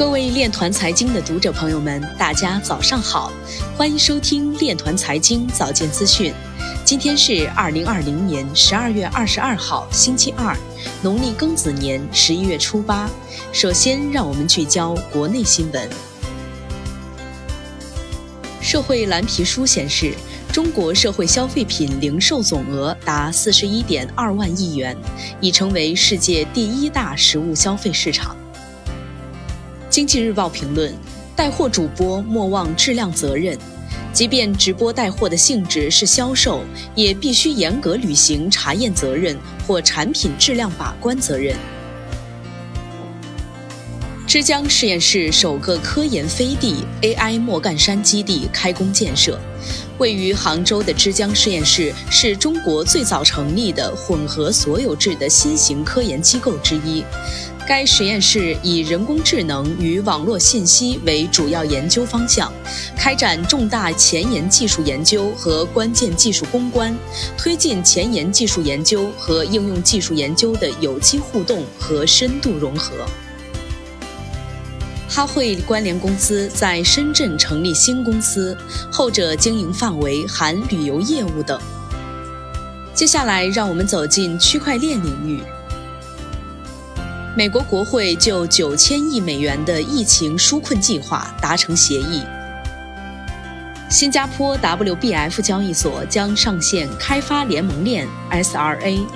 各位链团财经的读者朋友们，大家早上好，欢迎收听链团财经早间资讯。今天是二零二零年十二月二十二号，星期二，农历庚子年十一月初八。首先，让我们聚焦国内新闻。社会蓝皮书显示，中国社会消费品零售总额达四十一点二万亿元，已成为世界第一大实物消费市场。经济日报评论：带货主播莫忘质量责任，即便直播带货的性质是销售，也必须严格履行查验责任或产品质量把关责任。之江实验室首个科研飞地 AI 莫干山基地开工建设，位于杭州的之江实验室是中国最早成立的混合所有制的新型科研机构之一。该实验室以人工智能与网络信息为主要研究方向，开展重大前沿技术研究和关键技术攻关，推进前沿技术研究和应用技术研究的有机互动和深度融合。哈汇关联公司在深圳成立新公司，后者经营范围含旅游业务等。接下来，让我们走进区块链领域。美国国会就九千亿美元的疫情纾困计划达成协议。新加坡 WBF 交易所将上线开发联盟链 SRA。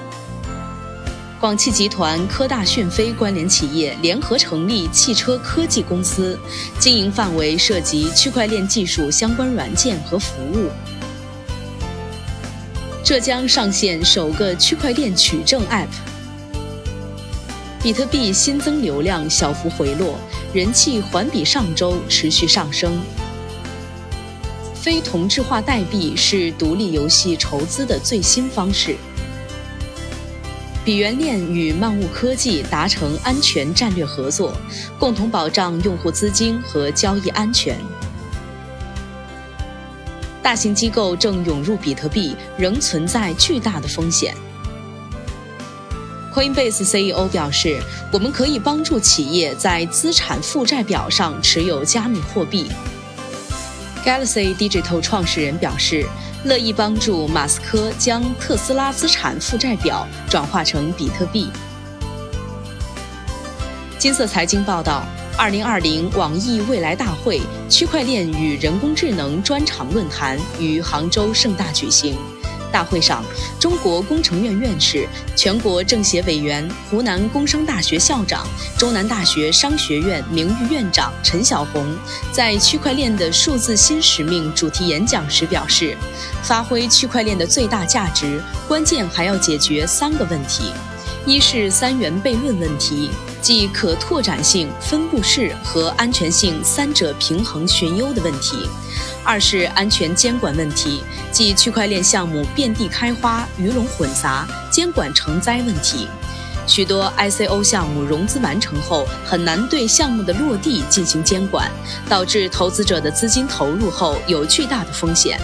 广汽集团、科大讯飞关联企业联合成立汽车科技公司，经营范围涉及区块链技术相关软件和服务。浙江上线首个区块链取证 App。比特币新增流量小幅回落，人气环比上周持续上升。非同质化代币是独立游戏筹资的最新方式。比原链与漫物科技达成安全战略合作，共同保障用户资金和交易安全。大型机构正涌入比特币，仍存在巨大的风险。Coinbase CEO 表示：“我们可以帮助企业在资产负债表上持有加密货币。” Galaxy Digital 创始人表示：“乐意帮助马斯克将特斯拉资产负债表转化成比特币。”金色财经报道：“二零二零网易未来大会区块链与人工智能专场论坛于杭州盛大举行。”大会上，中国工程院院士、全国政协委员、湖南工商大学校长、中南大学商学院名誉院长陈晓红在“区块链的数字新使命”主题演讲时表示，发挥区块链的最大价值，关键还要解决三个问题：一是三元悖论问题，即可拓展性、分布式和安全性三者平衡寻优的问题。二是安全监管问题，即区块链项目遍地开花、鱼龙混杂，监管成灾问题。许多 ICO 项目融资完成后，很难对项目的落地进行监管，导致投资者的资金投入后有巨大的风险。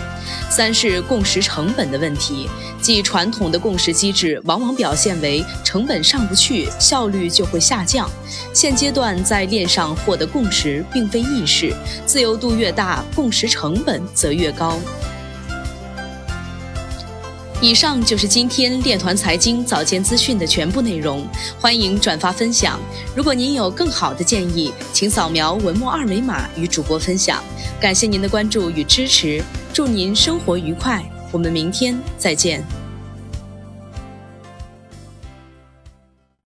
三是共识成本的问题，即传统的共识机制往往表现为成本上不去，效率就会下降。现阶段在链上获得共识并非易事，自由度越大，共识成本则越高。以上就是今天链团财经早间资讯的全部内容，欢迎转发分享。如果您有更好的建议，请扫描文末二维码与主播分享。感谢您的关注与支持，祝您生活愉快，我们明天再见。